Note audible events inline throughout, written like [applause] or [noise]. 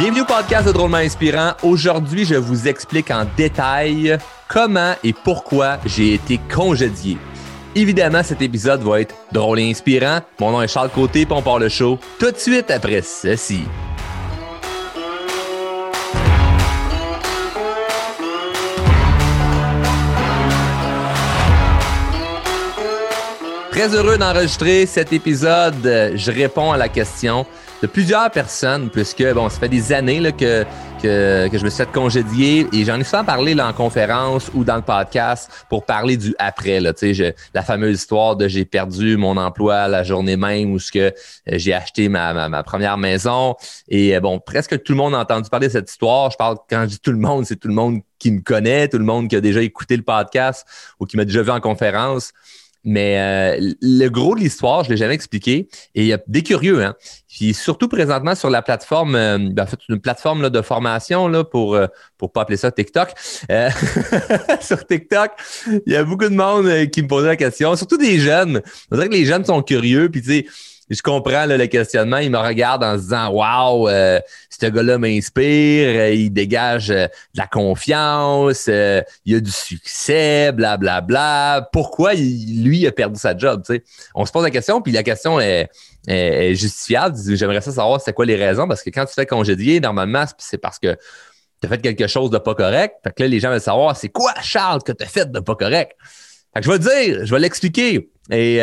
Bienvenue au podcast de Drôlement Inspirant. Aujourd'hui, je vous explique en détail comment et pourquoi j'ai été congédié. Évidemment, cet épisode va être drôle et inspirant. Mon nom est Charles Côté, puis on part le show tout de suite après ceci. Très heureux d'enregistrer cet épisode. Je réponds à la question de plusieurs personnes, puisque bon, ça fait des années là, que, que, que, je me suis fait congédier et j'en ai souvent parlé là, en conférence ou dans le podcast pour parler du après. Là, je, la fameuse histoire de j'ai perdu mon emploi la journée même où ce que euh, j'ai acheté ma, ma, première maison. Et euh, bon, presque tout le monde a entendu parler de cette histoire. Je parle quand je dis tout le monde, c'est tout le monde qui me connaît, tout le monde qui a déjà écouté le podcast ou qui m'a déjà vu en conférence. Mais euh, le gros de l'histoire, je ne l'ai jamais expliqué. Et il y a des curieux, hein. Puis surtout présentement sur la plateforme, euh, ben, en fait, une plateforme là, de formation là, pour ne pour pas appeler ça TikTok. Euh, [laughs] sur TikTok, il y a beaucoup de monde qui me posait la question, surtout des jeunes. On dirait que les jeunes sont curieux, puis tu sais je comprends le questionnement. Il me regarde en se disant Waouh, euh, ce gars-là m'inspire, euh, il dégage euh, de la confiance, il a du succès, blablabla. Bla, bla. Pourquoi il, lui a perdu sa job? On se pose la question, puis la question est, est, justifiable. J'aimerais ça savoir c'est quoi les raisons, parce que quand tu fais congédier, normalement, c'est parce que tu as fait quelque chose de pas correct. Fait que là, les gens veulent savoir c'est quoi, Charles, que tu as fait de pas correct? Fait que je vais le dire, je vais l'expliquer. Et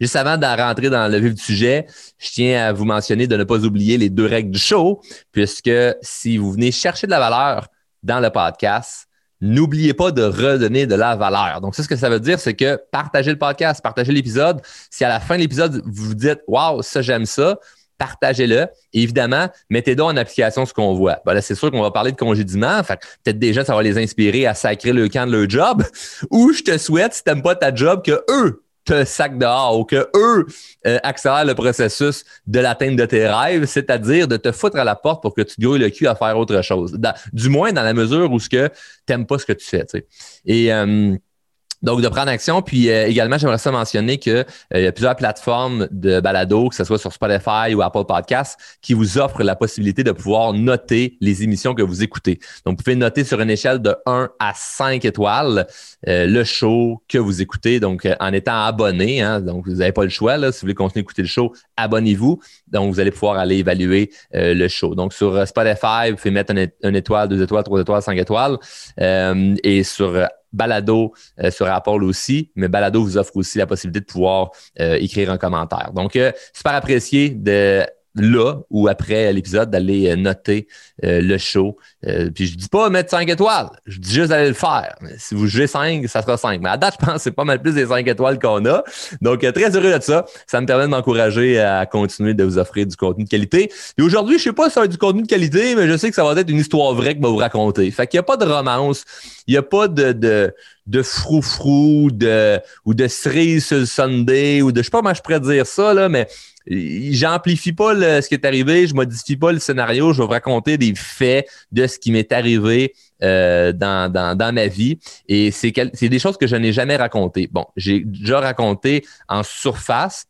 Juste avant de rentrer dans le vif du sujet, je tiens à vous mentionner de ne pas oublier les deux règles du show, puisque si vous venez chercher de la valeur dans le podcast, n'oubliez pas de redonner de la valeur. Donc, c'est ce que ça veut dire, c'est que partagez le podcast, partagez l'épisode. Si à la fin de l'épisode, vous vous dites Waouh, ça, j'aime ça, partagez-le. Évidemment, mettez donc en application ce qu'on voit. Ben là, c'est sûr qu'on va parler de congédiement. Fait peut-être déjà, ça va les inspirer à sacrer le camp de leur job. [laughs] Ou je te souhaite, si tu n'aimes pas ta job, que eux te sac dehors ou que eux euh, accélèrent le processus de l'atteinte de tes rêves, c'est-à-dire de te foutre à la porte pour que tu grouilles le cul à faire autre chose. du moins dans la mesure où ce que t'aimes pas ce que tu fais. Et euh, donc, de prendre action. Puis euh, également, j'aimerais ça mentionner qu'il euh, y a plusieurs plateformes de balado, que ce soit sur Spotify ou Apple Podcasts, qui vous offrent la possibilité de pouvoir noter les émissions que vous écoutez. Donc, vous pouvez noter sur une échelle de 1 à 5 étoiles euh, le show que vous écoutez. Donc, en étant abonné, hein, donc vous n'avez pas le choix. Là, si vous voulez continuer d'écouter le show, abonnez-vous. Donc, vous allez pouvoir aller évaluer le show. Donc, sur Spotify, vous pouvez mettre une, étoile, deux étoiles, trois étoiles, cinq étoiles. et sur Balado euh, sur Apple aussi, mais Balado vous offre aussi la possibilité de pouvoir euh, écrire un commentaire. Donc, euh, super apprécié de là ou après l'épisode d'aller euh, noter euh, le show. Euh, puis je dis pas mettre 5 étoiles, je dis juste d'aller le faire. si vous jouez 5, ça sera 5. Mais à date, je pense que c'est pas mal plus des 5 étoiles qu'on a. Donc, très heureux de ça. Ça me permet de m'encourager à continuer de vous offrir du contenu de qualité. Et aujourd'hui, je sais pas si ça va être du contenu de qualité, mais je sais que ça va être une histoire vraie que je vais vous raconter. Fait qu'il n'y a pas de romance, il n'y a pas de, de de froufrou de ou de cerise sur le Sunday ou de je sais pas comment je pourrais dire ça là mais j'amplifie pas ce qui est arrivé, je modifie pas le scénario, je vais vous raconter des faits de ce qui m'est arrivé euh, dans, dans, dans, ma vie. Et c'est des choses que je n'ai jamais racontées. Bon, j'ai déjà raconté en surface,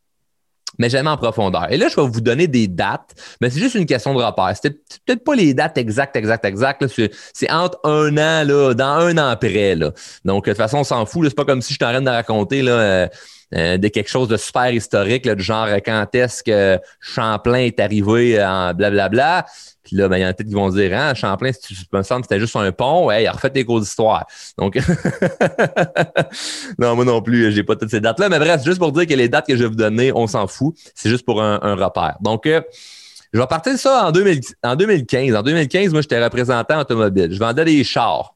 mais jamais en profondeur. Et là, je vais vous donner des dates, mais c'est juste une question de repère. C'est peut-être pas les dates exactes, exactes, exactes. C'est entre un an, là, dans un an après. Là. Donc, de toute façon, on s'en fout. C'est pas comme si je t'arrête de raconter là, euh, euh, de quelque chose de super historique, là, du genre quand est-ce que Champlain est arrivé en blablabla. Puis là, ben, il y en a peut-être qui vont dire, hein, Champlain, si tu me semble c'était juste un pont, ouais, il a refait des cours d'histoire. Donc, [laughs] non, moi non plus, j'ai pas toutes ces dates-là. Mais bref, juste pour dire que les dates que je vais vous donner, on s'en fout. C'est juste pour un, repère. Donc, euh, je vais partir de ça en, 2000, en 2015. En 2015, moi, j'étais représentant automobile. Je vendais des chars.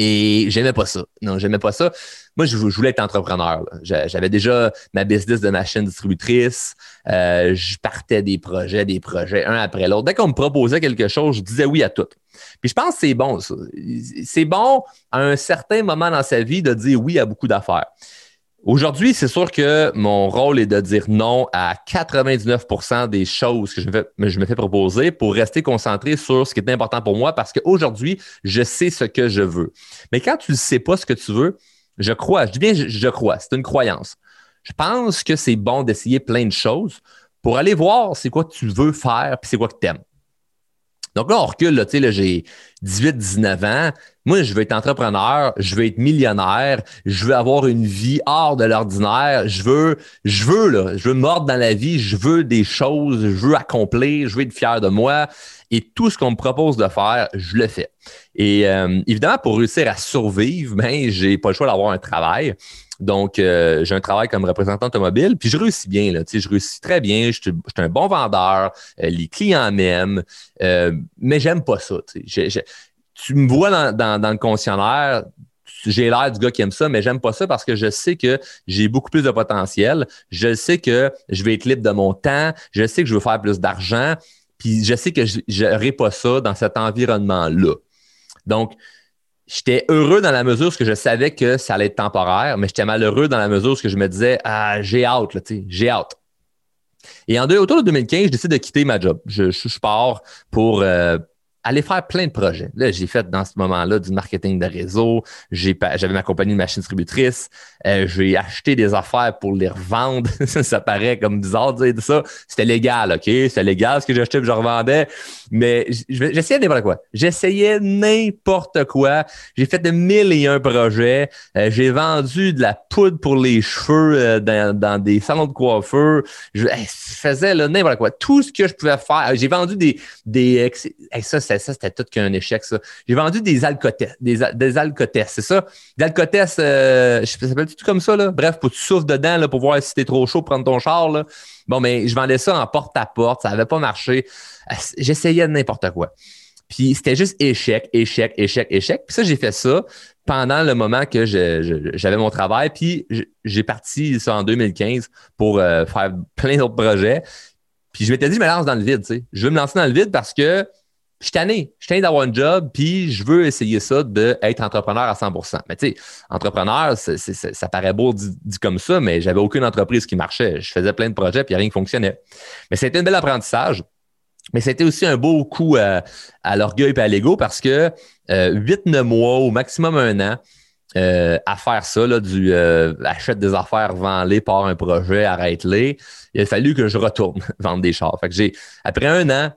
Et j'aimais pas ça. Non, j'aimais pas ça. Moi, je, voulais être entrepreneur. J'avais déjà ma business de machine distributrice. Euh, je partais des projets, des projets, un après l'autre. Dès qu'on me proposait quelque chose, je disais oui à tout. Puis je pense que c'est bon, ça. C'est bon à un certain moment dans sa vie de dire oui à beaucoup d'affaires. Aujourd'hui, c'est sûr que mon rôle est de dire non à 99% des choses que je me, fais, proposer pour rester concentré sur ce qui est important pour moi parce qu'aujourd'hui, je sais ce que je veux. Mais quand tu ne sais pas ce que tu veux, je crois, je dis bien je, crois, c'est une croyance. Je pense que c'est bon d'essayer plein de choses pour aller voir c'est quoi tu veux faire puis c'est quoi que tu aimes. Donc là, on recule, là, là, j'ai 18, 19 ans. Moi, je veux être entrepreneur, je veux être millionnaire, je veux avoir une vie hors de l'ordinaire, je veux, je veux, là, je veux mordre dans la vie, je veux des choses, je veux accomplir, je veux être fier de moi. Et tout ce qu'on me propose de faire, je le fais. Et euh, évidemment, pour réussir à survivre, ben, j'ai pas le choix d'avoir un travail. Donc, euh, j'ai un travail comme représentant automobile, puis je réussis bien. Là, je réussis très bien. Je suis un bon vendeur. Euh, les clients m'aiment, euh, mais j'aime pas ça. tu me vois dans, le concessionnaire, j'ai l'air du gars qui aime ça, mais j'aime pas ça parce que je sais que j'ai beaucoup plus de potentiel. Je sais que je vais être libre de mon temps. Je sais que je veux faire plus d'argent. Puis je sais que je n'aurai pas ça dans cet environnement-là. Donc, j'étais heureux dans la mesure où je savais que ça allait être temporaire, mais j'étais malheureux dans la mesure où je me disais, ah, j'ai hâte, j'ai hâte. Et en deux, autour de 2015, je décide de quitter ma job. Je, je, pars pour, euh, aller faire plein de projets. Là, j'ai fait dans ce moment-là du marketing de réseau. J'avais ma compagnie de machine distributrice. Euh, j'ai acheté des affaires pour les revendre. [laughs] ça paraît comme bizarre de dire ça. C'était légal, OK? C'était légal ce que j'achetais et je revendais. Mais j'essayais n'importe quoi. J'essayais n'importe quoi. J'ai fait de mille et un projets. Euh, j'ai vendu de la poudre pour les cheveux euh, dans, des salons de coiffeur. Je, faisais n'importe quoi. Tout ce que je pouvais faire. J'ai vendu des... des ça, ça, c'était tout qu'un échec, ça. J'ai vendu des alcotesses, des, des c'est ça? Des alcotesses, euh, ça s'appelle tout comme ça, là? Bref, pour que tu souffles dedans, là, pour voir si t'es trop chaud, prendre ton char, là. Bon, mais je vendais ça en porte-à-porte, ça n'avait pas marché. J'essayais de n'importe quoi. Puis c'était juste échec, échec, échec, échec. Puis ça, j'ai fait ça pendant le moment que j'avais mon travail. Puis j'ai parti ça en 2015 pour euh, faire plein d'autres projets. Puis je m'étais dit, je me lance dans le vide, tu sais. Je veux me lancer dans le vide parce que je suis tanné. Je suis d'avoir un job, puis je veux essayer ça d'être entrepreneur à 100% Mais tu sais, entrepreneur, ça paraît beau dit, comme ça, mais j'avais aucune entreprise qui marchait. Je faisais plein de projets, puis rien qui fonctionnait. Mais c'était un bel apprentissage. Mais c'était aussi un beau coup à, l'orgueil et à l'ego parce que euh, 8-9 mois, au maximum un an, euh, à faire ça, là, du euh, achète des affaires, vends-les, par un projet, arrête-les. Il a fallu que je retourne [laughs] vendre des chars. Fait que j'ai, après un an,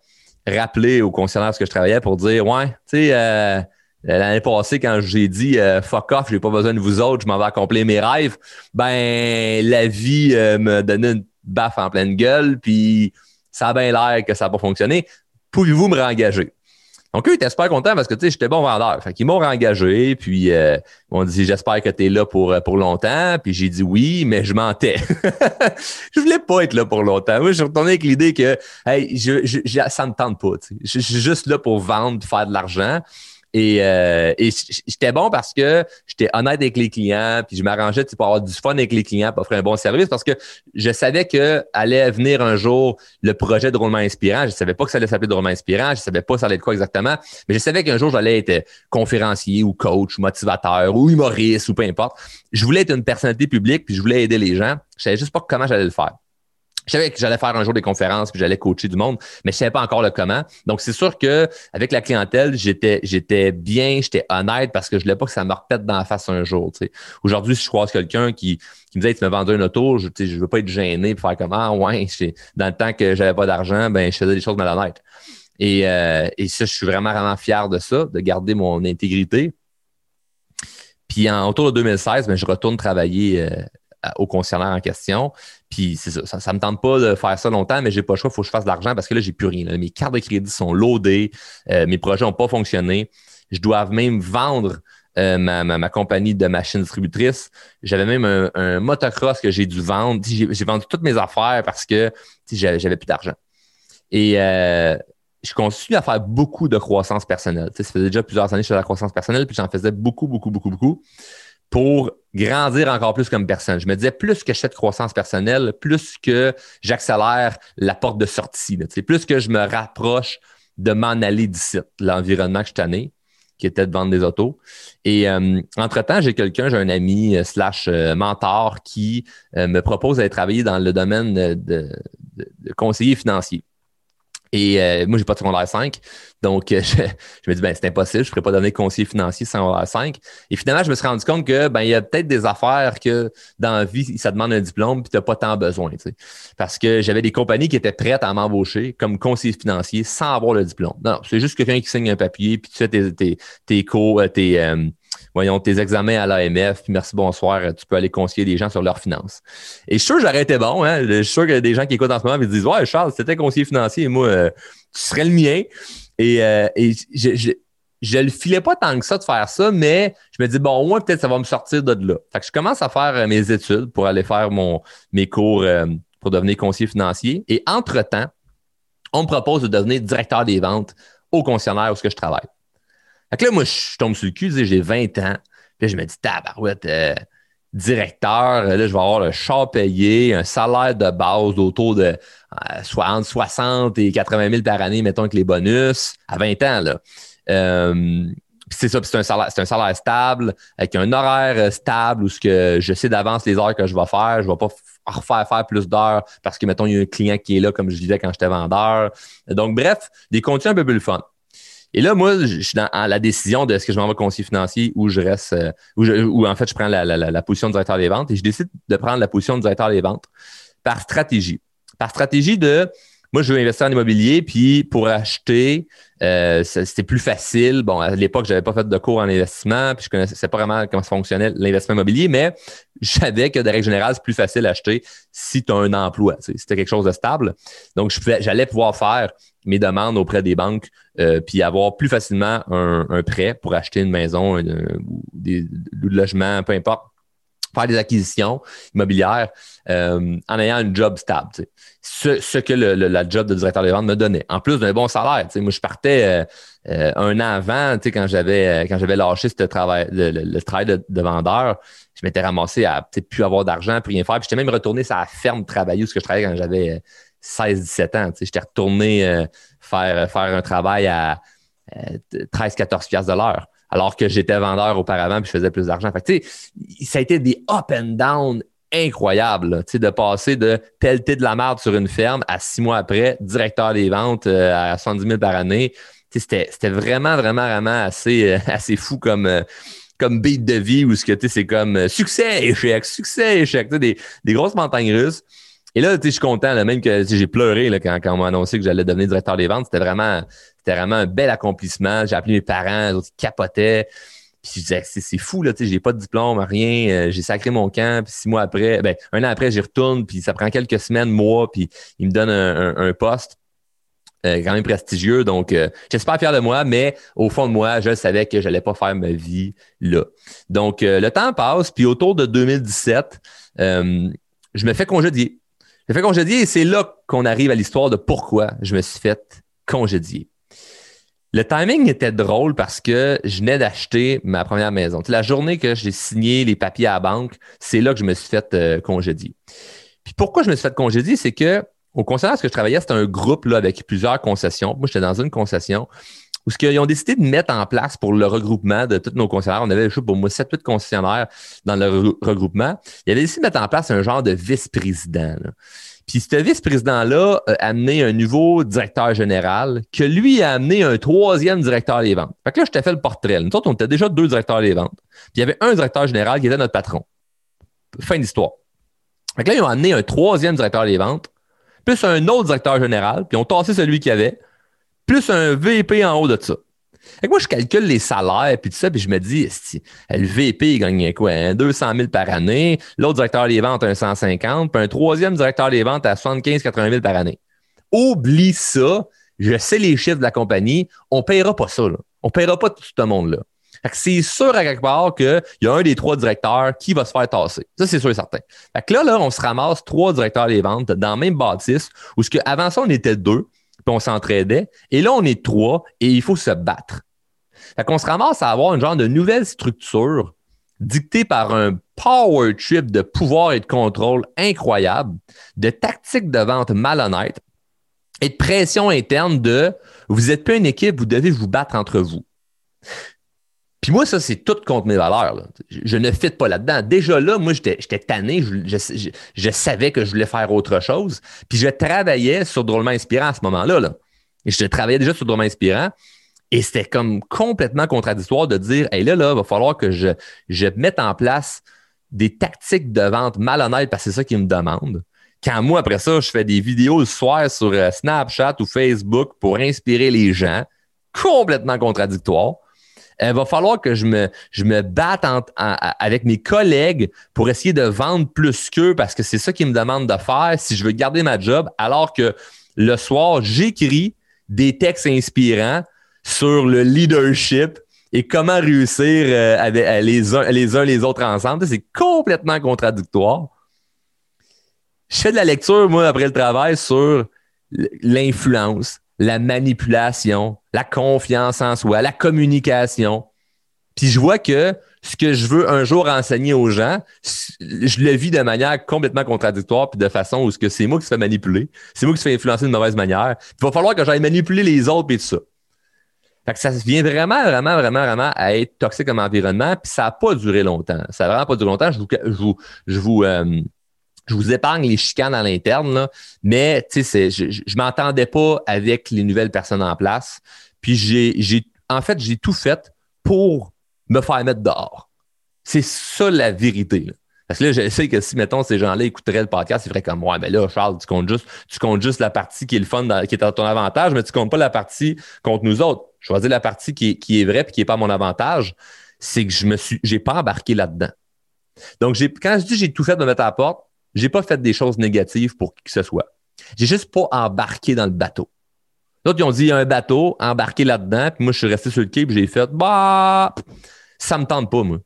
rappelé au concessionnaire que je travaillais pour dire Ouais, tu sais, euh, l'année passée, quand j'ai dit euh, fuck off, j'ai pas besoin de vous autres, je m'en vais accomplir mes rêves, ben la vie euh, me donnait une baffe en pleine gueule, puis ça a bien l'air que ça n'a pas fonctionné. Pouvez-vous me réengager? Donc, eux, ils étaient super contents parce que, tu sais, j'étais bon vendeur. Fait qu'ils m'ont engagé, puis euh, ils m'ont dit, j'espère que tu es là pour, euh, pour longtemps. Puis j'ai dit oui, mais je mentais. [laughs] je voulais pas être là pour longtemps. Moi, je suis retourné avec l'idée que, hey, je, je, ça me tente pas. Je suis juste là pour vendre, faire de l'argent. Et, euh, et j'étais bon parce que j'étais honnête avec les clients, puis je m'arrangeais pour avoir du fun avec les clients, pour offrir un bon service parce que je savais que allait venir un jour le projet de roulement inspirant. Je savais pas que ça allait s'appeler de roulement inspirant, je savais pas ça allait être quoi exactement, mais je savais qu'un jour j'allais être conférencier ou coach ou motivateur ou humoriste ou peu importe. Je voulais être une personnalité publique, puis je voulais aider les gens. Je savais juste pas comment j'allais le faire. Je savais que j'allais faire un jour des conférences, puis j'allais coacher du monde, mais je savais pas encore le comment. Donc, c'est sûr que avec la clientèle, j'étais, j'étais bien, j'étais honnête parce que je voulais pas que ça me repète dans la face un jour. Aujourd'hui, si je croise quelqu'un qui, qui me dit tu me vendais une auto, je, je veux pas être gêné pour faire comment, ah, ouais, dans le temps que j'avais pas d'argent, ben je faisais des choses malhonnêtes. Et, euh, et ça, je suis vraiment, vraiment fier de ça, de garder mon intégrité. Puis en autour de 2016, ben, je retourne travailler euh, au concessionnaire en question. Puis c'est ça, ça, me tente pas de faire ça longtemps, mais j'ai pas le choix, il faut que je fasse de l'argent parce que là, j'ai plus rien. Mes cartes de crédit sont loadées, euh, mes projets n'ont pas fonctionné. Je dois même vendre euh, ma, compagnie de machines distributrices. J'avais même un, motocross que j'ai dû vendre. J'ai vendu toutes mes affaires parce que j'avais plus d'argent. Et euh, je continue à faire beaucoup de croissance personnelle. ça faisait déjà plusieurs années que je faisais de la croissance personnelle, puis j'en faisais beaucoup, beaucoup, beaucoup, beaucoup pour grandir encore plus comme personne. Je me disais, plus que je fais de croissance personnelle, plus que j'accélère la porte de sortie, là, plus que je me rapproche de m'en aller d'ici, l'environnement que je tenais, qui était de vendre des autos. Et euh, entre-temps, j'ai quelqu'un, j'ai un ami euh, slash euh, mentor qui me propose d'aller travailler dans le domaine de conseiller financier. Et euh, moi, j'ai pas de secondaire 5. Donc, euh, [laughs] je, me dis, ben, c'est impossible, je ne pourrais pas devenir conseiller financier sans secondaire 5. Et finalement, je me suis rendu compte que, ben, il y a peut-être des affaires que dans la vie, ça demande un diplôme, puis tu n'as pas tant besoin, tu sais. Parce que j'avais des compagnies qui étaient prêtes à m'embaucher comme conseiller financier sans avoir le diplôme. Non, c'est juste quelqu'un qui signe un papier, puis tu fais tes, tes, tes cours, euh, tes, voyons, tes examens à l'AMF, puis merci, bonsoir, tu peux aller conseiller des gens sur leurs finances. Et je suis sûr que j'aurais été bon, hein. Je suis sûr que des gens qui écoutent en ce moment me disent Ouais, Charles, c'était conseiller financier, et moi, euh, tu serais le mien. Et, euh, je, je, le filais pas tant que ça de faire ça, mais je me dis, bon, au moins, peut-être ça va me sortir de là. Fait que je commence à faire euh, mes études pour aller faire mon, mes cours pour devenir conseiller financier. Et entre-temps, on me propose de devenir directeur des ventes au concessionnaire où je travaille. Fait que là, moi, je tombe sur le cul, j'ai 20 ans. Puis je me dis, tabarouette, euh, directeur, là, je vais avoir le char payé, un salaire de base autour de euh, entre 60 et 80 000 par année, mettons, avec les bonus, à 20 ans, là. Euh, c'est ça, c'est un salaire, c'est un salaire stable, avec un horaire euh, stable où ce que je sais d'avance les heures que je vais faire. Je ne vais pas refaire faire plus d'heures parce que, mettons, il y a un client qui est là, comme je disais quand j'étais vendeur. Donc, bref, des conditions un peu plus fun. Et là, moi, je suis dans la décision de est-ce que je m'en vais conseiller financier ou je reste, euh, ou, en fait, je prends la, la, la, position de directeur des ventes et je décide de prendre la position de directeur des ventes par stratégie. Par stratégie de, moi, je veux investir en immobilier, puis pour acheter, euh, c'était plus facile. Bon, à l'époque, j'avais pas fait de cours en investissement, puis je connaissais pas vraiment comment ça fonctionnait l'investissement immobilier, mais je savais que de règle générale, c'est plus facile d'acheter si tu as un emploi, c'était quelque chose de stable. Donc, j'allais pouvoir faire mes demandes auprès des banques, euh, puis avoir plus facilement un, prêt pour acheter une maison ou des, logements, peu importe, faire des acquisitions immobilières euh, en ayant un job stable. Ce, que le, la job de directeur des ventes me donnait, en plus d'un bon salaire. Moi, je partais euh, un an avant, quand j'avais quand lâché travail, le, travail de, vendeur, je m'étais ramassé à peut-être plus avoir d'argent, plus rien faire. Puis j'étais même retourné sur la ferme travailler où je travaillais quand j'avais 16-17 ans. J'étais retourné euh, faire, faire un travail à 13-14 piastres de l'heure, alors que j'étais vendeur auparavant puis je faisais plus d'argent. ça a été des up and down incroyables de passer de pelleter de la merde sur une ferme à six mois après, directeur des ventes euh, à 70 000 par année. C'était vraiment, vraiment, vraiment assez, euh, assez fou comme comme beat de vie où ce que c'est comme succès, échec, succès, échec, des, des grosses montagnes russes. Et là, je suis content, là, même que j'ai pleuré là, quand on m'a annoncé que j'allais devenir directeur des ventes. C'était vraiment, c'était vraiment un bel accomplissement. J'ai appelé mes parents, les autres, capotaient. Puis je disais, c'est fou, là, tu sais, j'ai pas de diplôme, rien. Euh, j'ai sacré mon camp, puis six mois après, ben, un an après, j'y retourne, puis ça prend quelques semaines, mois, puis ils me donnent un, poste. Euh, quand même prestigieux. Donc, euh, j'espère fier de moi, mais au fond de moi, je savais que j'allais pas faire ma vie là. Donc, le temps passe, puis autour de 2017, je me fais congédier. Je fait congédier et c'est là qu'on arrive à l'histoire de pourquoi je me suis fait congédier. Le timing était drôle parce que je venais d'acheter ma première maison. La journée que j'ai signé les papiers à la banque, c'est là que je me suis fait euh, congédier. Puis pourquoi je me suis fait congédier, c'est que au concessionnaire que je travaillais, c'était un groupe là, avec plusieurs concessions. Moi, j'étais dans une concession où ce qu'ils ont décidé de mettre en place pour le regroupement de tous nos concessionnaires. On avait, je sais pour moi, 7-8 concessionnaires dans le regroupement. Ils avaient décidé de mettre en place un genre de vice-président. Puis ce vice-président-là a amené un nouveau directeur général que lui a amené un troisième directeur des ventes. Fait que là, je t'ai fait le portrait. Nous autres, on était déjà deux directeurs des ventes. Puis il y avait un directeur général qui était notre patron. Fin d'histoire. Fait que là, ils ont amené un troisième directeur des ventes, plus un autre directeur général, puis ils ont tassé celui qu'il y avait plus un VP en haut de ça. Et moi, je calcule les salaires, puis tout ça, puis je me dis, le VP, il gagne quoi? 200 hein? 000 par année. L'autre directeur des ventes, un 150. Puis un troisième directeur des ventes à 75-80 000 par année. Oublie ça. Je sais les chiffres de la compagnie. On ne paiera pas ça. Là. On ne paiera pas tout ce monde-là. C'est sûr à quelque part qu'il y a un des trois directeurs qui va se faire tasser. Ça, c'est sûr et certain. Fait là, là, on se ramasse trois directeurs des ventes dans le même bâtisse où ce que, avant ça, on était deux puis on s'entraidait. Et là, on est trois et il faut se battre. Fait qu'on se ramasse à avoir une genre de nouvelle structure dictée par un power trip de pouvoir et de contrôle incroyable, de tactiques de vente malhonnêtes et de pression interne de vous n'êtes pas une équipe, vous devez vous battre entre vous. Puis moi, ça, c'est tout contre mes valeurs. Je, ne fit pas là-dedans. Déjà là, moi, j'étais tanné. Je, savais que je voulais faire autre chose. Puis je travaillais sur Drôlement Inspirant à ce moment-là. Là. Je travaillais déjà sur Drôme Inspirant. Et c'était comme complètement contradictoire de dire, hey là, là, va falloir que je, je mette en place des tactiques de vente malhonnêtes parce que c'est ça qu'ils me demandent. Quand moi, après ça, je fais des vidéos le soir sur euh, Snapchat ou Facebook pour inspirer les gens, complètement contradictoire. Il va falloir que je me, je me batte avec mes collègues pour essayer de vendre plus qu'eux parce que c'est ça qu'ils me demandent de faire si je veux garder ma job, alors que le soir, j'écris des textes inspirants sur le leadership et comment réussir euh, avec, les, les uns les autres ensemble. C'est complètement contradictoire. Je fais de la lecture, moi, après le travail, sur l'influence, la manipulation, la confiance en soi, la communication. Puis je vois que ce que je veux un jour enseigner aux gens, je le vis de manière complètement contradictoire, puis de façon où c'est moi qui se fais manipuler, c'est moi qui se fais influencer de mauvaise manière. il va falloir que j'aille manipuler les autres, puis tout ça. Fait que ça vient vraiment, vraiment, vraiment, vraiment à être toxique comme environnement, puis ça n'a pas duré longtemps. Ça n'a vraiment pas duré longtemps. Je vous, je vous, je vous, euh, je vous épargne les chicanes à l'interne, mais je, je m'entendais pas avec les nouvelles personnes en place. Puis j'ai, j'ai, en fait, j'ai tout fait pour me faire mettre dehors. C'est ça la vérité. Parce que là, je sais que si, mettons, ces gens-là écouteraient le podcast, ils feraient comme Ouais, mais là, Charles, tu comptes juste, tu comptes juste la partie qui est le fun, qui est à ton avantage, mais tu comptes pas la partie contre nous autres. Choisis la partie qui est, qui est vraie et qui n'est pas mon avantage. C'est que je me suis, j'ai pas embarqué là-dedans. Donc, j'ai, quand je dis j'ai tout fait de me mettre à la porte, j'ai pas fait des choses négatives pour qui que ce soit. J'ai juste pas embarqué dans le bateau. D'autres, ils ont dit, il y a un bateau, embarqué là-dedans, puis moi, je suis resté sur le quai, puis j'ai fait, bah, ça me tente pas, moi.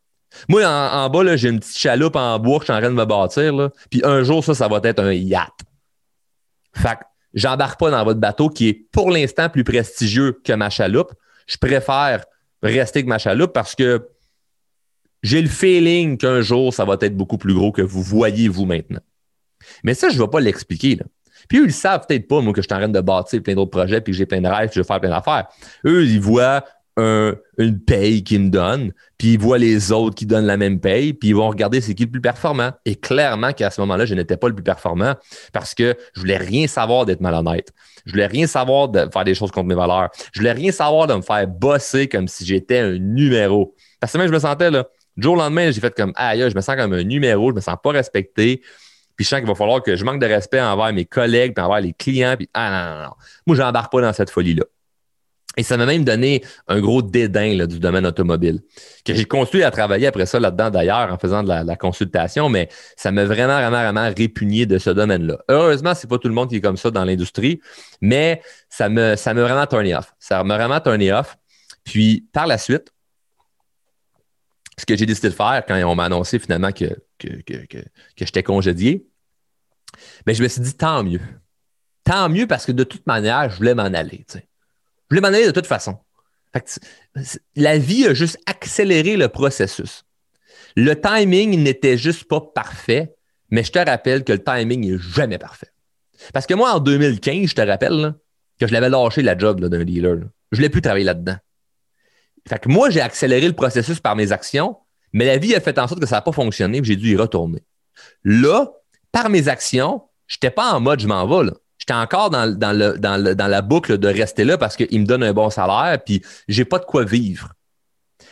Moi, en, bas, là, j'ai une petite chaloupe en bois que je suis en train de me bâtir, là, puis un jour, ça, ça va être un yacht. Fait que j'embarque pas dans votre bateau qui est pour l'instant plus prestigieux que ma chaloupe. Je préfère rester avec ma chaloupe parce que j'ai le feeling qu'un jour, ça va être beaucoup plus gros que vous voyez vous maintenant. Mais ça, je ne vais pas l'expliquer. Puis eux, ils ne savent peut-être pas, moi, que je suis en train de bâtir plein d'autres projets, puis que j'ai plein de rêves, puis je vais faire plein d'affaires. Eux, ils voient une paye qu'ils me donnent, puis ils voient les autres qui donnent la même paye, puis ils vont regarder c'est qui le plus performant. Et clairement qu'à ce moment-là, je n'étais pas le plus performant parce que je voulais rien savoir d'être malhonnête. Je voulais rien savoir de faire des choses contre mes valeurs. Je voulais rien savoir de me faire bosser comme si j'étais un numéro. Parce que même je me sentais là, du jour au lendemain, j'ai fait comme aïe, je me sens comme un numéro, je me sens pas respecté. Puis je sens qu'il va falloir que je manque de respect envers mes collègues, puis envers les clients. Puis ah non, non, non. Moi, j'embarque pas dans cette folie-là. Et ça m'a même donné un gros dédain du domaine automobile, que j'ai construit à travailler après ça là-dedans d'ailleurs en faisant de la, consultation, mais ça m'a vraiment, vraiment, vraiment répugné de ce domaine-là. Heureusement, c'est pas tout le monde qui est comme ça dans l'industrie, mais ça me, ça m'a vraiment turné off. Ça m'a vraiment turné off. Puis par la suite, ce que j'ai décidé de faire quand on m'a annoncé finalement que, que, j'étais congédié, mais je me suis dit tant mieux. Tant mieux parce que de toute manière, je voulais m'en aller. Je voulais m'en aller de toute façon. la vie a juste accéléré le processus. Le timing n'était juste pas parfait, mais je te rappelle que le timing n'est jamais parfait. Parce que moi, en 2015, je te rappelle que je l'avais lâché la job d'un dealer. Je ne voulais plus travailler là-dedans. Fait que moi, j'ai accéléré le processus par mes actions, mais la vie a fait en sorte que ça n'a pas fonctionné j'ai dû y retourner. Là, par mes actions, je n'étais pas en mode je m'en vais. J'étais encore dans, la boucle de rester là parce qu'il me donne un bon salaire puis j'ai pas de quoi vivre.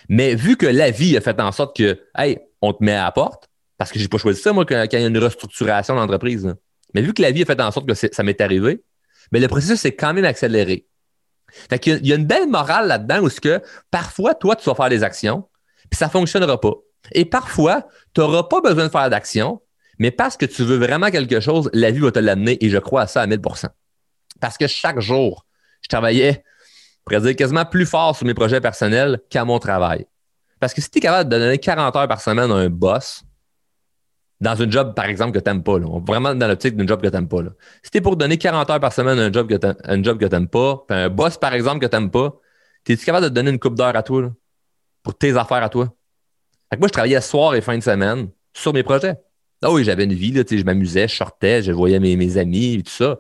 Mais vu que la vie a fait en sorte que, hey, on te met à la porte, parce que j'ai pas choisi ça, moi, quand, il y a une restructuration d'entreprise. Mais vu que la vie a fait en sorte que ça m'est arrivé, mais le processus s'est quand même accéléré. Fait qu'il y, a une belle morale là-dedans où ce que parfois, toi, tu vas faire des actions, puis ça ne fonctionnera pas. Et parfois, tu n'auras pas besoin de faire d'action, mais parce que tu veux vraiment quelque chose, la vie va te l'amener et je crois à ça à 1000% Parce que chaque jour, je travaillais, pour dire, quasiment plus fort sur mes projets personnels qu'à mon travail. Parce que si tu es capable de donner 40 heures par semaine à un boss, dans un job, par exemple, que tu n'aimes pas. Vraiment dans l'optique d'un job que tu n'aimes pas. Si tu es pour donner 40 heures par semaine à un job que tu n'aimes pas, un boss, par exemple, que tu n'aimes pas, es-tu capable de te donner une coupe d'heure à toi pour tes affaires à toi? moi, je travaillais soir et fin de semaine sur mes projets. Ah oui, j'avais une vie, je m'amusais, je sortais, je voyais mes, mes amis et tout ça.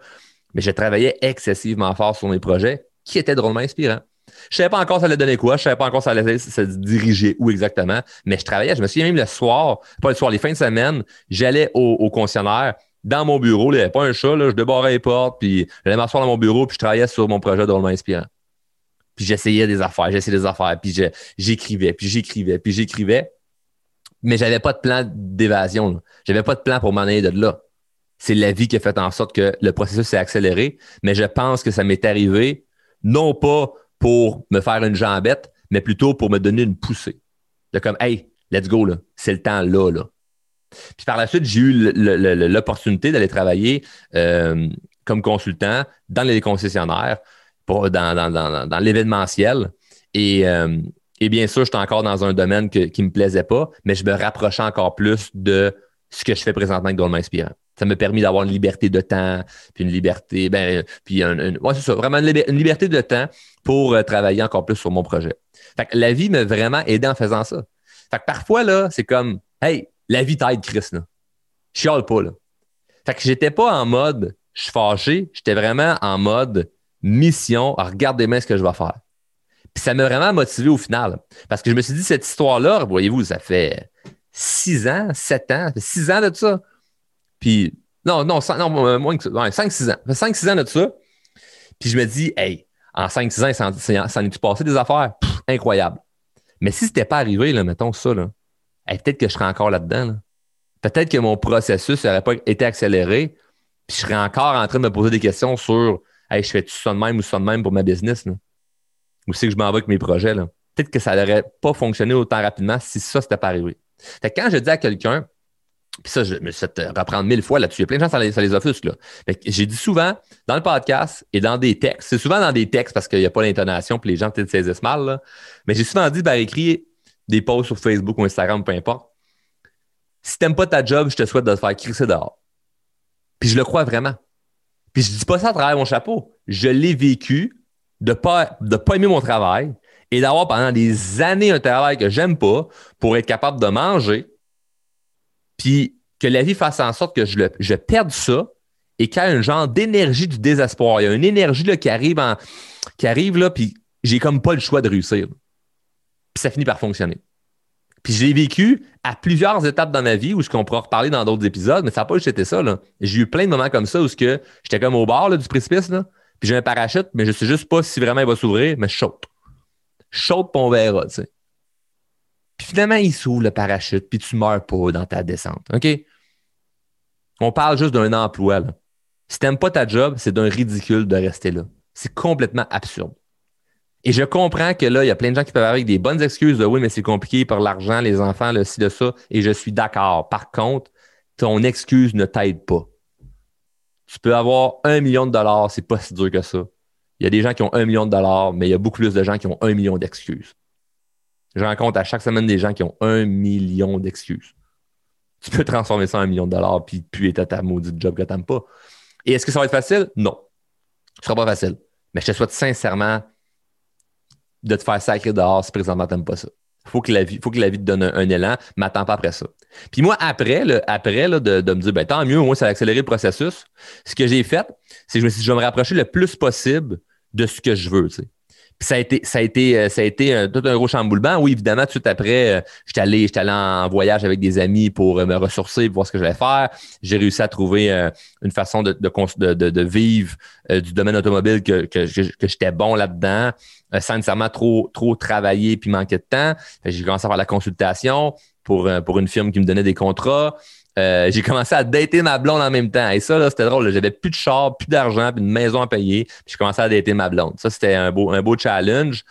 Mais je travaillais excessivement fort sur mes projets qui étaient drôlement inspirants. Je savais pas encore ça allait donner quoi, je savais pas encore ça allait se diriger où exactement, mais je travaillais. Je me souviens même le soir, pas le soir, les fins de semaine, j'allais au, concessionnaire dans mon bureau. Il n'y avait pas un chat, là, je débarrais les portes, puis j'allais m'asseoir dans mon bureau, puis je travaillais sur mon projet drôlement inspirant. Puis j'essayais des affaires, j'essayais des affaires, puis j'écrivais, puis j'écrivais, puis j'écrivais. Mais j'avais pas de plan d'évasion. J'avais pas de plan pour m'en aller de là. C'est la vie qui a fait en sorte que le processus s'est accéléré. Mais je pense que ça m'est arrivé, non pas pour me faire une jambette, mais plutôt pour me donner une poussée. De comme, hey, let's go, là. C'est le temps là, là. Puis par la suite, j'ai eu l'opportunité d'aller travailler euh, comme consultant dans les concessionnaires, dans, l'événementiel. Et, euh, et, bien sûr, j'étais encore dans un domaine qui ne me plaisait pas, mais je me rapprochais encore plus de ce que je fais présentement avec Drôlement Inspirant. Ça m'a permis d'avoir une liberté de temps, puis une liberté, ben, puis un, c'est ça, vraiment une, liberté de temps pour euh, travailler encore plus sur mon projet. Fait que la vie m'a vraiment aidé en faisant ça. Fait que parfois, là, c'est comme, hey, la vie t'aide, Chris, là. Je chiale pas, là. Fait que j'étais pas en mode, je suis fâché, j'étais vraiment en mode mission, regardez-moi ce que je vais faire. Puis ça m'a vraiment motivé au final. Parce que je me suis dit, cette histoire-là, voyez-vous, ça fait six ans, sept ans, six ans de ça. Puis, non, non, non moins que ça. cinq, six ans. Ça fait cinq, six ans de ça. Puis je me dis, hey, en cinq, six ans, ça en est-tu passé des affaires? incroyable. Mais si ce n'était pas arrivé, là, mettons ça, là, peut-être que je serais encore là-dedans. Peut-être que mon processus n'aurait pas été accéléré, puis je serais encore en train de me poser des questions sur hey, je fais-tu ça de même ou ça de même pour ma business? Ou c'est que je m'en vais avec mes projets? Peut-être que ça n'aurait pas fonctionné autant rapidement si ça, n'était pas arrivé. Fait quand je dis à quelqu'un, puis ça, je me suis fait reprendre mille fois là-dessus. Il y a plein de gens, ça les, ça les. Là. J'ai dit souvent dans le podcast et dans des textes, c'est souvent dans des textes parce qu'il n'y a pas l'intonation puis les gens peut-être saisissent mal. Mais j'ai souvent dit par écrit des posts sur Facebook ou Instagram, peu importe. Si t'aimes pas ta job, je te souhaite de te faire crisser dehors. Puis je le crois vraiment. Puis je dis pas ça à travers mon chapeau. Je l'ai vécu de pas, de pas aimer mon travail et d'avoir pendant des années un travail que j'aime pas pour être capable de manger, puis que la vie fasse en sorte que je, perde ça et qu'il y a un genre d'énergie du désespoir. Il y a une énergie là, qui arrive, en, qui arrive là, puis j'ai comme pas le choix de réussir. Puis ça finit par fonctionner. Puis j'ai vécu à plusieurs étapes dans ma vie où ce qu'on pourra reparler dans d'autres épisodes, mais ça n'a pas juste été ça. J'ai eu plein de moments comme ça où j'étais comme au bord du précipice, là, puis j'ai un parachute, mais je sais juste pas si vraiment il va s'ouvrir, mais je saute. Je saute, puis on verra, tu sais. Puis finalement, il s'ouvre le parachute, puis tu meurs pas dans ta descente. OK? On parle juste d'un emploi. Si t'aimes pas ta job, c'est d'un ridicule de rester là. C'est complètement absurde. Et je comprends que là, il y a plein de gens qui peuvent avoir des bonnes excuses de oui, mais c'est compliqué par l'argent, les enfants, le ci, de ça. Et je suis d'accord. Par contre, ton excuse ne t'aide pas. Tu peux avoir un million de dollars, c'est pas si dur que ça. Il y a des gens qui ont un million de dollars, mais il y a beaucoup plus de gens qui ont un million d'excuses. Je rencontre à chaque semaine des gens qui ont un million d'excuses. Tu peux transformer ça en un million de dollars puis être à ta maudite job que t'aimes pas. Et est-ce que ça va être facile? Non. Ce sera pas facile. Mais je te souhaite sincèrement de te faire sacrer dehors si présentement t'aimes pas ça. Faut faut que la vie te donne un, élan, mais attends pas après ça. Puis moi, après, après de, me dire, ben, tant mieux, au moins, ça a accéléré le processus. Ce que j'ai fait, c'est que je me suis dit, je vais me rapprocher le plus possible de ce que je veux. Ça a été, ça a été, euh, ça a été euh, tout un gros chamboulement. Oui, évidemment, tout de suite après, euh, j'étais allé, allé en voyage avec des amis pour me ressourcer, voir ce que j'allais faire. J'ai réussi à trouver une façon de, de, de, de vivre du domaine automobile que, que, que j'étais bon là-dedans, sans nécessairement trop, trop travailler puis manquer de temps. J'ai commencé à faire la consultation pour, pour une firme qui me donnait des contrats. Euh, j'ai commencé à dater ma blonde en même temps. Et ça, c'était drôle. J'avais plus de char, plus d'argent, plus de maison à payer. Puis j'ai commencé à dater ma blonde. Ça, c'était un beau, un beau challenge.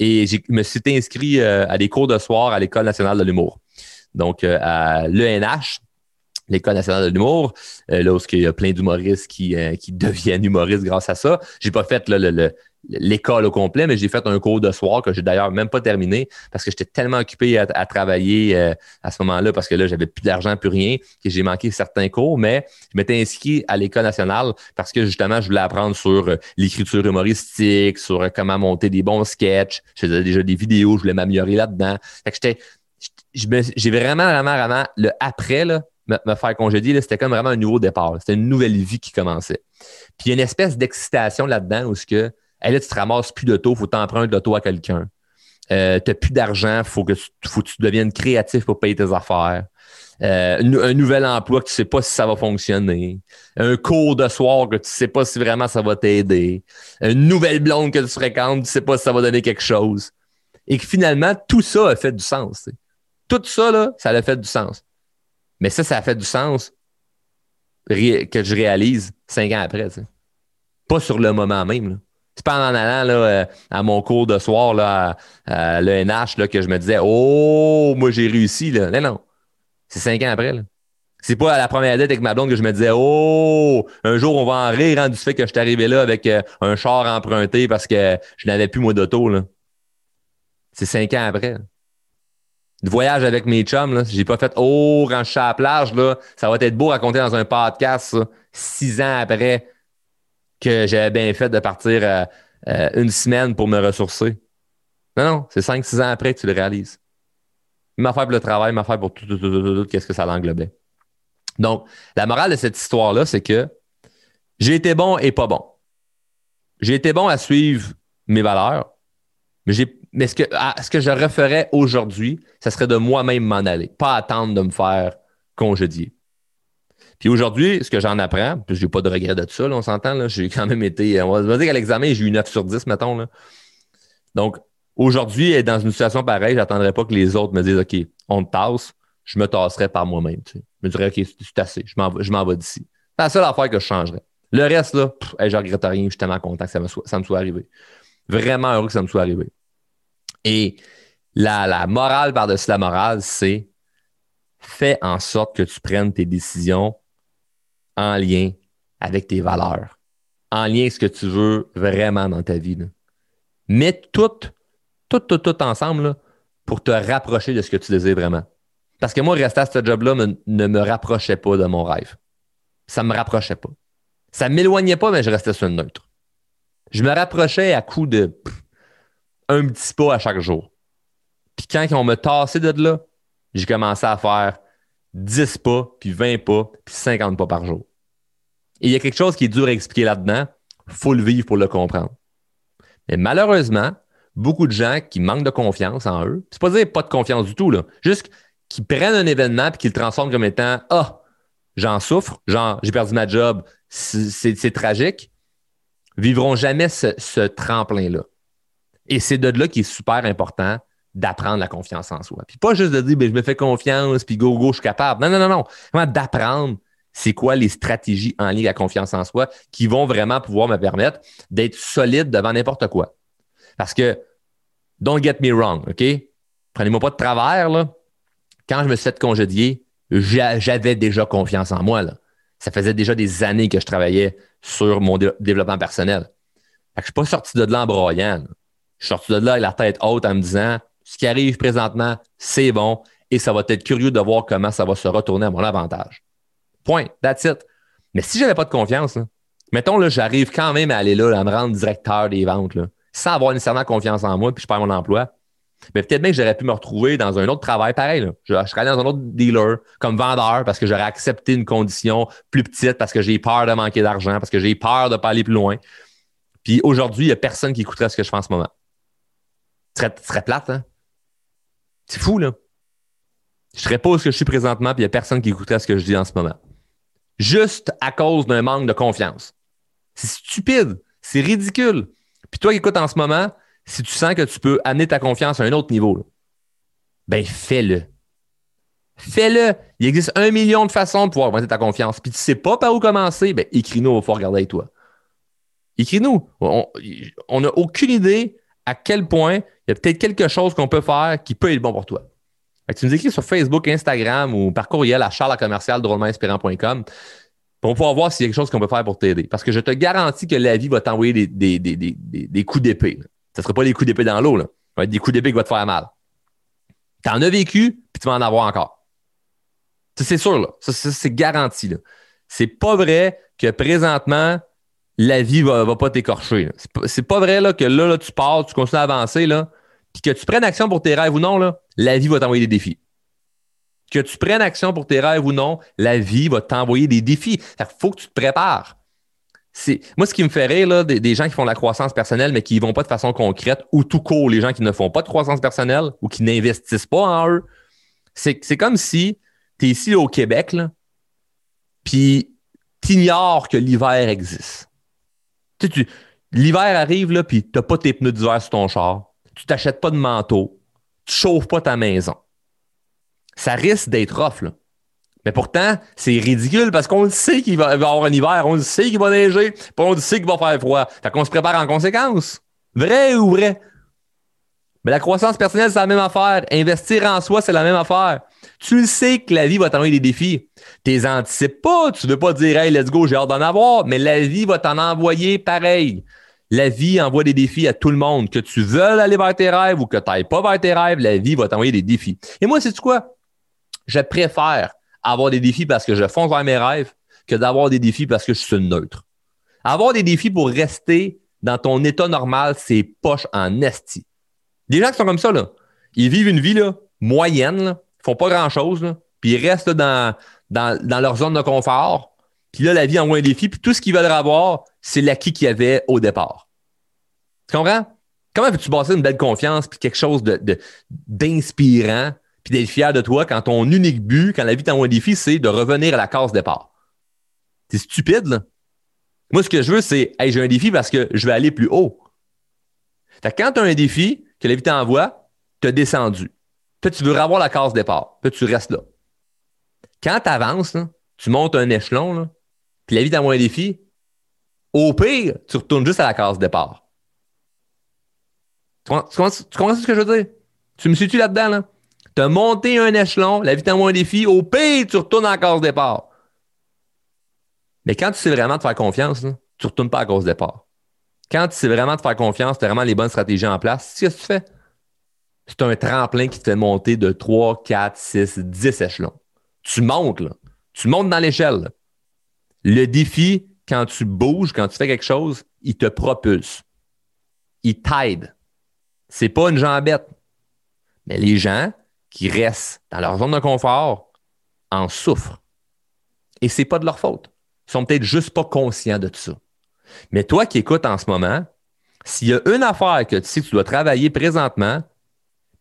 Et je me suis inscrit euh, à des cours de soir à l'École nationale de l'humour. Donc, euh, à l'ENH, l'École nationale de l'humour, là où il y a plein d'humoristes qui, qui deviennent humoristes grâce à ça. J'ai pas fait le, le, l'école au complet, mais j'ai fait un cours de soir que j'ai d'ailleurs même pas terminé parce que j'étais tellement occupé à, travailler euh, à ce moment-là parce que là, j'avais plus d'argent, plus rien, que j'ai manqué certains cours, mais je m'étais inscrit à l'école nationale parce que justement, je voulais apprendre sur euh, l'écriture humoristique, sur euh, comment monter des bons sketchs. Je faisais déjà des vidéos, je voulais m'améliorer là-dedans. Fait que j'étais, j'ai vraiment, vraiment, vraiment, le après, là, me, faire congédier, c'était comme vraiment un nouveau départ. C'était une nouvelle vie qui commençait. Puis il y a une espèce d'excitation là-dedans où ce que là, tu te ramasses plus d'auto, faut t'emprunter l'auto à quelqu'un. euh, tu n'as plus d'argent, il faut que, tu, faut que tu deviennes créatif pour payer tes affaires. Euh, un nouvel emploi que tu ne sais pas si ça va fonctionner, un cours de soir que tu ne sais pas si vraiment ça va t'aider, une nouvelle blonde que tu fréquentes, tu ne sais pas si ça va donner quelque chose. Et que finalement, tout ça a fait du sens. Tout ça, là, ça a fait du sens. Mais ça, ça a fait du sens que je réalise cinq ans après. Pas sur le moment même. C'est pas en allant là, euh, à mon cours de soir là, à, l'ENH là, que je me disais Oh, moi j'ai réussi. Là. Non, non. C'est cinq ans après. Là. C'est pas à la première date avec ma blonde que je me disais Oh, un jour on va en rire hein, du fait que je suis arrivé là avec euh, un char emprunté parce que je n'avais plus moi d'auto. C'est cinq ans après. Le voyage avec mes chums, là, j'ai pas fait Oh, quand je à la plage, là, ça va être beau raconter dans un podcast six ans après que j'avais bien fait de partir euh, euh, une semaine pour me ressourcer. Non, non, c'est cinq, six ans après que tu le réalises. M'a fait pour le travail, m'a fait pour tout, tout, tout, tout, tout qu'est-ce que ça l'englobait. Donc, la morale de cette histoire-là, c'est que j'ai été bon et pas bon. J'ai été bon à suivre mes valeurs, mais, mais ce, que, ce que je referais aujourd'hui, ce serait de moi-même m'en aller, pas attendre de me faire congédier. Puis aujourd'hui, ce que j'en apprends, puis j'ai pas de regret de ça, on s'entend, j'ai quand même été, on va dire qu'à l'examen, j'ai eu 9 sur 10, mettons. Là. Donc, aujourd'hui, dans une situation pareille, j'attendrai pas que les autres me disent, OK, on te tasse, je me tasserai par moi-même. Tu sais. Je me dirais, OK, c'est assez, je m'en vais d'ici. C'est la seule affaire que je changerais. Le reste, là, je je regrette rien, je suis tellement content que ça me, soit, ça me soit arrivé. Vraiment heureux que ça me soit arrivé. Et la, la morale par-dessus la morale, c'est fais en sorte que tu prennes tes décisions en lien avec tes valeurs, en lien avec ce que tu veux vraiment dans ta vie. Mets tout, tout, tout, tout ensemble pour te rapprocher de ce que tu désires vraiment. Parce que moi, rester à ce job-là ne me rapprochait pas de mon rêve. Ça ne me rapprochait pas. Ça ne m'éloignait pas, mais je restais sur le neutre. Je me rapprochais à coup de un petit pas à chaque jour. Puis quand on me tassé de là, j'ai commencé à faire 10 pas, puis 20 pas, puis 50 pas par jour. Et il y a quelque chose qui est dur à expliquer là-dedans. Faut le vivre pour le comprendre. Mais malheureusement, beaucoup de gens qui manquent de confiance en eux, c'est pas dire pas de confiance du tout, là, juste qui prennent un événement et qui le transforment comme étant Ah, j'en souffre, j'ai perdu ma job, c'est tragique, vivront jamais ce, ce tremplin-là. Et c'est de là qui est super important d'apprendre la confiance en soi. Puis pas juste de dire, ben, je me fais confiance, puis go, go, je suis capable. Non, non, non, non. Vraiment d'apprendre c'est quoi les stratégies en avec la confiance en soi qui vont vraiment pouvoir me permettre d'être solide devant n'importe quoi? Parce que, don't get me wrong, OK? Prenez-moi pas de travers, là. Quand je me suis fait congédier, j'avais déjà confiance en moi, là. Ça faisait déjà des années que je travaillais sur mon développement personnel. Fait que je suis pas sorti de là en broyant. Je suis sorti de là avec la tête haute en me disant ce qui arrive présentement, c'est bon et ça va être curieux de voir comment ça va se retourner à mon avantage. Point. That's it. Mais si je n'avais pas de confiance, mettons, là, j'arrive quand même à aller là, à me rendre directeur des ventes, sans avoir nécessairement confiance en moi, puis je perds mon emploi. Mais peut-être bien que j'aurais pu me retrouver dans un autre travail pareil. Là. Je, serais dans un autre dealer comme vendeur parce que j'aurais accepté une condition plus petite parce que j'ai peur de manquer d'argent, parce que j'ai peur de ne pas aller plus loin. Puis aujourd'hui, il n'y a personne qui écouterait ce que je fais en ce moment. Ce serait, plate, hein? C'est fou, là. Je serais pas où je suis présentement, puis il n'y a personne qui écouterait ce que je dis en ce moment. Juste à cause d'un manque de confiance. C'est stupide. C'est ridicule. Puis toi qui écoutes en ce moment, si tu sens que tu peux amener ta confiance à un autre niveau, ben fais-le. Fais-le. Il existe un million de façons de pouvoir augmenter ta confiance. Puis tu sais pas par où commencer, ben écris-nous, on va regarder avec toi. Écris-nous. On n'a aucune idée à quel point il y a peut-être quelque chose qu'on peut faire qui peut être bon pour toi. tu nous écris sur Facebook, Instagram ou par courriel à charles-commercial-drôlementinspirant.com pour pouvoir voir s'il y a quelque chose qu'on peut faire pour t'aider. Parce que je te garantis que la vie va t'envoyer des, des, coups d'épée. Ce ne sera pas des coups d'épée dans l'eau. Ça va être des coups d'épée qui vont te faire mal. Tu en as vécu, puis tu vas en avoir encore. C'est sûr, là. Ça, c'est garanti. C'est pas vrai que présentement, la vie va, va pas t'écorcher. C'est pas, vrai là, que là, tu pars, tu continues à avancer, là, puis que tu prennes action pour tes rêves ou non, là, la vie va t'envoyer des défis. Que tu prennes action pour tes rêves ou non, la vie va t'envoyer des défis. Il faut que tu te prépares. moi ce qui me fait rire là, des, gens qui font de la croissance personnelle mais qui y vont pas de façon concrète ou tout court les gens qui ne font pas de croissance personnelle ou qui n'investissent pas en eux c'est comme si tu es ici au Québec là puis ignores que l'hiver existe tu, l'hiver arrive là puis t'as pas tes pneus d'hiver sur ton char tu t'achètes pas de manteau tu chauffes pas ta maison ça risque d'être off mais pourtant, c'est ridicule parce qu'on le sait qu'il va, y avoir un hiver, on le sait qu'il va neiger, puis on le sait qu'il va faire froid. Fait qu'on se prépare en conséquence. Vrai ou vrai? Mais la croissance personnelle, c'est la même affaire. Investir en soi, c'est la même affaire. Tu le sais que la vie va t'envoyer des défis. Tu les anticipes pas. Tu veux pas dire, hey, let's go, j'ai hâte d'en avoir. Mais la vie va t'en envoyer pareil. La vie envoie des défis à tout le monde. Que tu veuilles aller vers tes rêves ou que tu n'ailles pas vers tes rêves, la vie va t'envoyer des défis. Et moi, c'est quoi? Je préfère avoir des défis parce que je fonce vers mes rêves que d'avoir des défis parce que je suis neutre. Avoir des défis pour rester dans ton état normal, c'est poche en esti. Des gens qui sont comme ça, là, ils vivent une vie moyenne, font pas grand-chose, puis ils restent dans, dans, dans, leur zone de confort. Puis là, la vie envoie un défi, puis tout ce qu'ils veulent avoir, c'est l'acquis qu'il y avait au départ. Tu comprends? Comment peux-tu bâtir une belle confiance puis quelque chose d'inspirant de, puis d'être fier de toi quand ton unique but, quand la vie t'envoie un défi, c'est de revenir à la case départ? C'est stupide, là. Moi, ce que je veux, c'est, hey, j'ai un défi parce que je vais aller plus haut. Fait quand tu as un défi que la vie t'envoie, tu as descendu. Puis tu veux avoir la case départ. Puis tu restes là. Quand tu avances, tu montes un échelon, puis la vie t'envoie un défi, au pire, tu retournes juste à la case départ. Tu comprends, ce que je veux dire? Tu me suis-tu là-dedans, là? Tu as monté un échelon, la vie t'envoie un défi, au pire, tu retournes en case départ. Mais quand tu sais vraiment te faire confiance, tu ne retournes pas à cause départ. Quand tu sais vraiment te faire confiance, tu as vraiment les bonnes stratégies en place, qu'est-ce que tu fais? C'est un tremplin qui te fait monter de 3, 4, 6, 10 échelons. Tu montes. Tu montes dans l'échelle. Le défi, quand tu bouges, quand tu fais quelque chose, il te propulse. Il t'aide. C'est pas une jambette. Mais les gens, qui restent dans leur zone de confort en souffrent. Et c'est pas de leur faute. Ils sont peut-être juste pas conscients de ça. Mais toi qui écoutes en ce moment, s'il y a une affaire que tu sais que tu dois travailler présentement,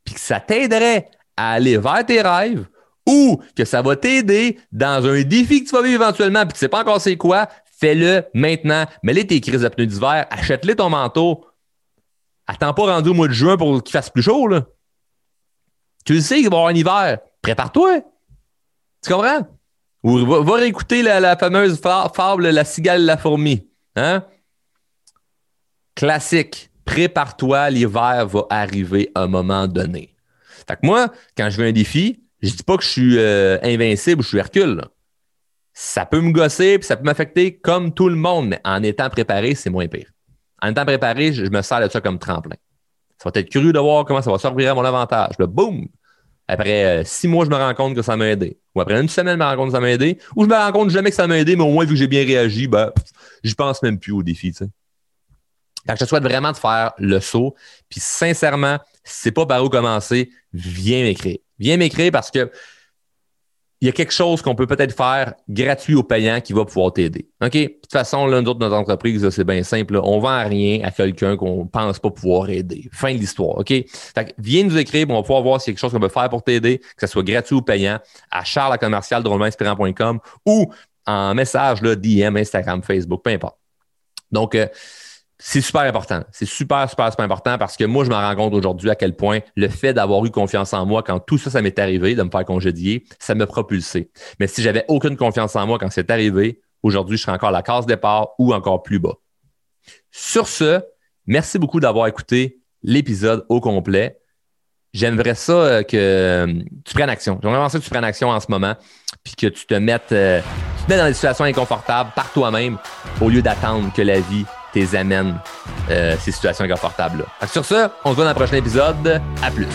puis que ça t'aiderait à aller vers tes rêves, ou que ça va t'aider dans un défi que tu vas vivre éventuellement, puis que tu sais pas encore c'est quoi, fais-le maintenant. Mets-les tes crises de pneus d'hiver, achète-les ton manteau. Attends pas rendu au mois de juin pour qu'il fasse plus chaud, là. Tu le sais qu'il va y avoir un hiver. Prépare-toi. Tu comprends? Ou va, réécouter la, fameuse fable La cigale et la fourmi. Hein? Classique. Prépare-toi, l'hiver va arriver à un moment donné. Fait que moi, quand je veux un défi, je dis pas que je suis euh, invincible ou je suis Hercule. Ça peut me gosser puis ça peut m'affecter comme tout le monde, mais en étant préparé, c'est moins pire. En étant préparé, je, me sers de ça comme tremplin. Ça va être curieux de voir comment ça va servir à mon avantage. Le boum! Après euh, six mois, je me rends compte que ça m'a aidé. Ou après une semaine, je me rends compte que ça m'a aidé. Ou je me rends compte jamais que ça m'a aidé, mais au moins, vu que j'ai bien réagi, ben, j'y pense même plus au défi. Tu je te souhaite vraiment de faire le saut. Puis sincèrement, si c'est pas par où commencer, viens m'écrire. Viens m'écrire parce que il y a quelque chose qu'on peut peut-être faire gratuit ou payant qui va pouvoir t'aider. OK? De toute façon, l'un d'autre notre entreprise, c'est bien simple. On vend rien à quelqu'un qu'on pense pas pouvoir aider. Fin de l'histoire. OK? Fait viens nous écrire, on va pouvoir voir s'il y a quelque chose qu'on peut faire pour t'aider, que ce soit gratuit ou payant, à charles ou en message, là, DM, Instagram, Facebook, peu importe. Donc, euh, c'est super important. C'est super, super, super important parce que moi, je me rends compte aujourd'hui à quel point le fait d'avoir eu confiance en moi quand tout ça, ça m'est arrivé, de me faire congédier, ça me propulsé. Mais si j'avais aucune confiance en moi quand c'est arrivé, aujourd'hui, je serais encore à la case départ ou encore plus bas. Sur ce, merci beaucoup d'avoir écouté l'épisode au complet. J'aimerais ça euh, que euh, tu prennes action. J'aimerais vraiment ça que tu prennes action en ce moment, puis que tu te mettes, euh, tu te mettes dans des situations inconfortables par toi-même au lieu d'attendre que la vie tes amènes euh, ces situations inconfortables-là. Sur ce, on se voit dans le prochain épisode. À plus.